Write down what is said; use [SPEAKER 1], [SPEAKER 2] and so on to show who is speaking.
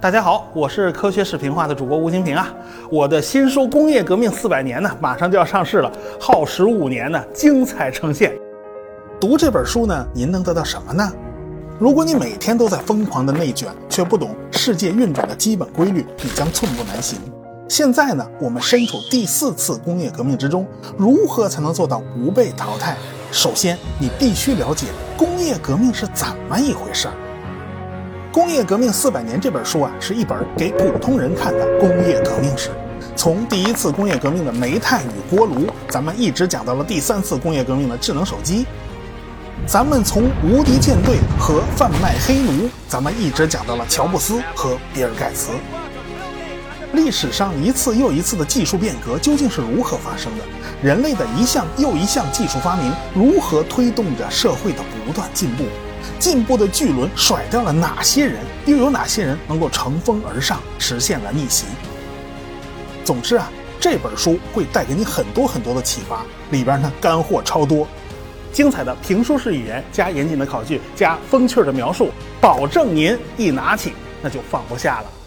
[SPEAKER 1] 大家好，我是科学视频化的主播吴金平啊。我的新书《工业革命四百年》呢，马上就要上市了，耗时五年呢，精彩呈现。读这本书呢，您能得到什么呢？如果你每天都在疯狂的内卷，却不懂世界运转的基本规律，你将寸步难行。现在呢，我们身处第四次工业革命之中，如何才能做到不被淘汰？首先，你必须了解工业革命是怎么一回事儿。《工业革命四百年》这本书啊，是一本给普通人看的工业革命史。从第一次工业革命的煤炭与锅炉，咱们一直讲到了第三次工业革命的智能手机。咱们从无敌舰队和贩卖黑奴，咱们一直讲到了乔布斯和比尔盖茨。历史上一次又一次的技术变革究竟是如何发生的？人类的一项又一项技术发明，如何推动着社会的不断进步？进步的巨轮甩掉了哪些人？又有哪些人能够乘风而上，实现了逆袭？总之啊，这本书会带给你很多很多的启发，里边呢干货超多，精彩的评书式语言加严谨的考据加风趣的描述，保证您一拿起那就放不下了。